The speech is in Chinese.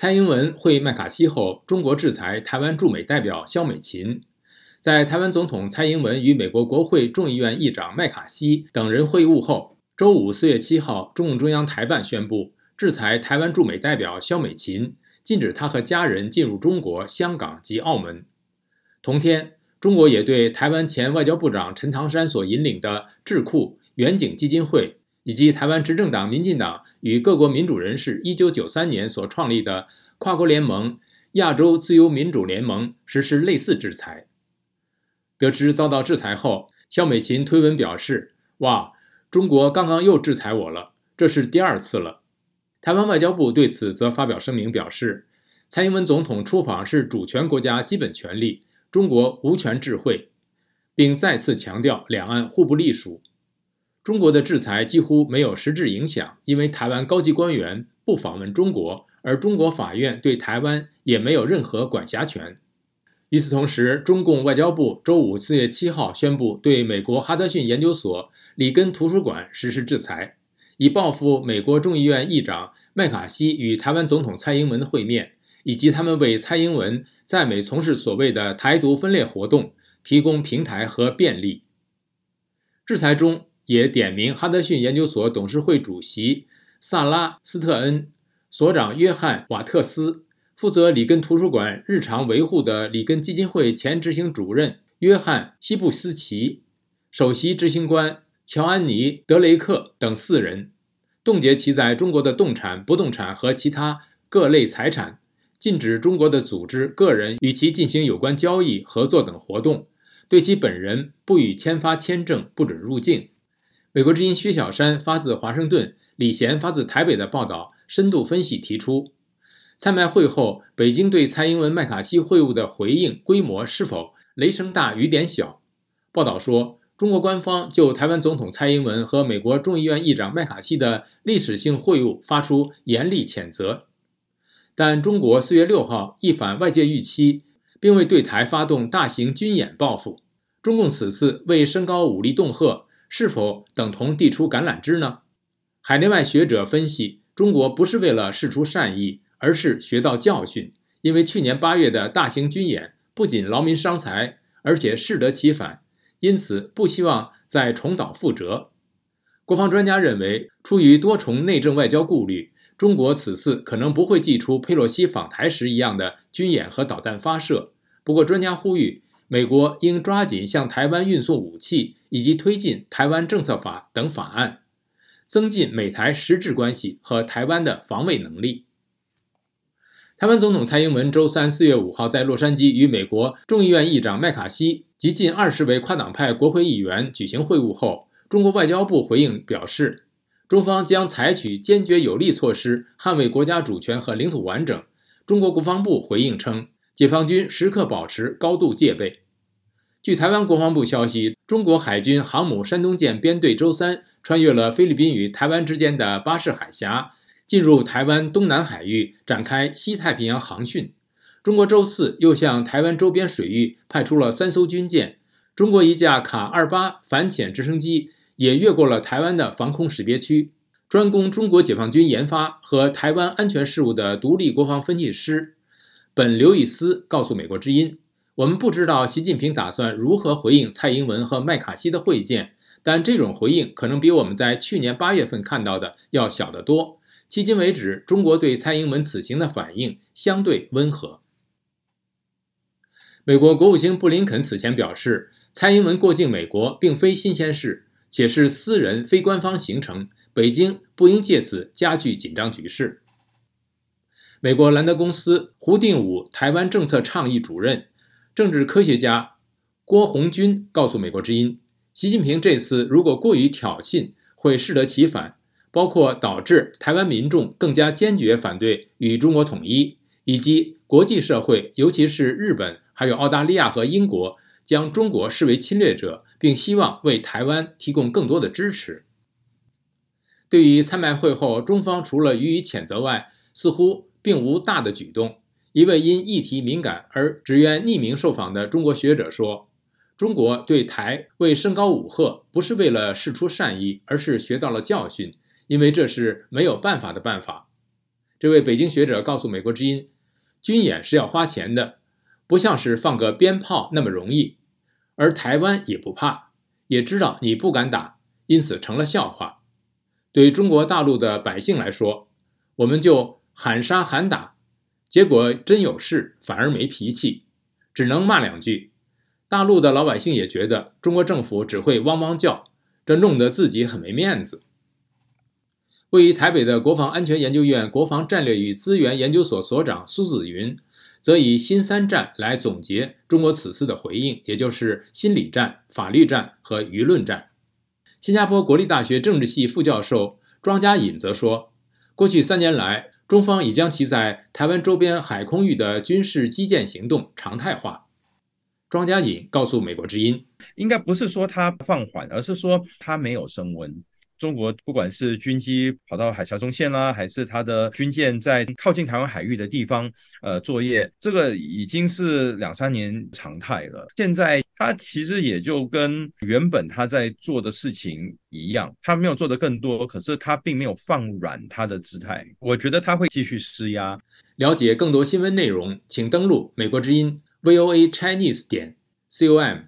蔡英文会麦卡锡后，中国制裁台湾驻美代表肖美琴。在台湾总统蔡英文与美国国会众议院议长麦卡锡等人会晤后，周五四月七号，中共中央台办宣布制裁台湾驻美代表肖美琴，禁止他和家人进入中国香港及澳门。同天，中国也对台湾前外交部长陈唐山所引领的智库远景基金会。以及台湾执政党民进党与各国民主人士1993年所创立的跨国联盟——亚洲自由民主联盟实施类似制裁。得知遭到制裁后，肖美琴推文表示：“哇，中国刚刚又制裁我了，这是第二次了。”台湾外交部对此则发表声明表示：“蔡英文总统出访是主权国家基本权利，中国无权智慧，并再次强调两岸互不隶属。”中国的制裁几乎没有实质影响，因为台湾高级官员不访问中国，而中国法院对台湾也没有任何管辖权。与此同时，中共外交部周五四月七号宣布对美国哈德逊研究所里根图书馆实施制裁，以报复美国众议院议长麦卡锡与台湾总统蔡英文的会面，以及他们为蔡英文在美从事所谓的台独分裂活动提供平台和便利。制裁中。也点名哈德逊研究所董事会主席萨拉斯特恩、所长约翰瓦特斯、负责里根图书馆日常维护的里根基金会前执行主任约翰希布斯奇、首席执行官乔安妮德雷克等四人，冻结其在中国的动产、不动产和其他各类财产，禁止中国的组织、个人与其进行有关交易、合作等活动，对其本人不予签发签证，不准入境。美国之音薛小山发自华盛顿，李贤发自台北的报道深度分析提出，参拜会后，北京对蔡英文麦卡锡会晤的回应规模是否雷声大雨点小？报道说，中国官方就台湾总统蔡英文和美国众议院议长麦卡锡的历史性会晤发出严厉谴责，但中国四月六号一反外界预期，并未对台发动大型军演报复。中共此次为升高武力恫吓。是否等同递出橄榄枝呢？海内外学者分析，中国不是为了释出善意，而是学到教训。因为去年八月的大型军演不仅劳民伤财，而且适得其反，因此不希望再重蹈覆辙。国防专家认为，出于多重内政外交顾虑，中国此次可能不会祭出佩洛西访台时一样的军演和导弹发射。不过，专家呼吁。美国应抓紧向台湾运送武器，以及推进《台湾政策法》等法案，增进美台实质关系和台湾的防卫能力。台湾总统蔡英文周三四月五号在洛杉矶与美国众议院议长麦卡锡及近二十位跨党派国会议员举行会晤后，中国外交部回应表示，中方将采取坚决有力措施捍卫国家主权和领土完整。中国国防部回应称。解放军时刻保持高度戒备。据台湾国防部消息，中国海军航母山东舰编队周三穿越了菲律宾与台湾之间的巴士海峡，进入台湾东南海域，展开西太平洋航训。中国周四又向台湾周边水域派出了三艘军舰。中国一架卡二八反潜直升机也越过了台湾的防空识别区。专攻中国解放军研发和台湾安全事务的独立国防分析师。本刘易斯告诉美国之音：“我们不知道习近平打算如何回应蔡英文和麦卡锡的会见，但这种回应可能比我们在去年八月份看到的要小得多。迄今为止，中国对蔡英文此行的反应相对温和。”美国国务卿布林肯此前表示，蔡英文过境美国并非新鲜事，且是私人非官方行程，北京不应借此加剧紧张局势。美国兰德公司胡定武台湾政策倡议主任、政治科学家郭红军告诉美国之音：“习近平这次如果过于挑衅，会适得其反，包括导致台湾民众更加坚决反对与中国统一，以及国际社会，尤其是日本、还有澳大利亚和英国，将中国视为侵略者，并希望为台湾提供更多的支持。”对于参拜会后中方除了予以谴责外，似乎。并无大的举动。一位因议题敏感而只愿匿名受访的中国学者说：“中国对台为升高武赫，不是为了示出善意，而是学到了教训，因为这是没有办法的办法。”这位北京学者告诉美国之音，军演是要花钱的，不像是放个鞭炮那么容易。而台湾也不怕，也知道你不敢打，因此成了笑话。对中国大陆的百姓来说，我们就喊杀喊打，结果真有事反而没脾气，只能骂两句。大陆的老百姓也觉得中国政府只会汪汪叫，这弄得自己很没面子。位于台北的国防安全研究院国防战略与资源研究所所长苏子云，则以新三战来总结中国此次的回应，也就是心理战、法律战和舆论战。新加坡国立大学政治系副教授庄家颖则说，过去三年来，中方已将其在台湾周边海空域的军事基建行动常态化。庄家颖告诉美国之音，应该不是说它放缓，而是说它没有升温。中国不管是军机跑到海峡中线啦，还是它的军舰在靠近台湾海域的地方呃作业，这个已经是两三年常态了。现在他其实也就跟原本他在做的事情一样，他没有做的更多，可是他并没有放软他的姿态。我觉得他会继续施压。了解更多新闻内容，请登录美国之音。VOA Chinese 点 com。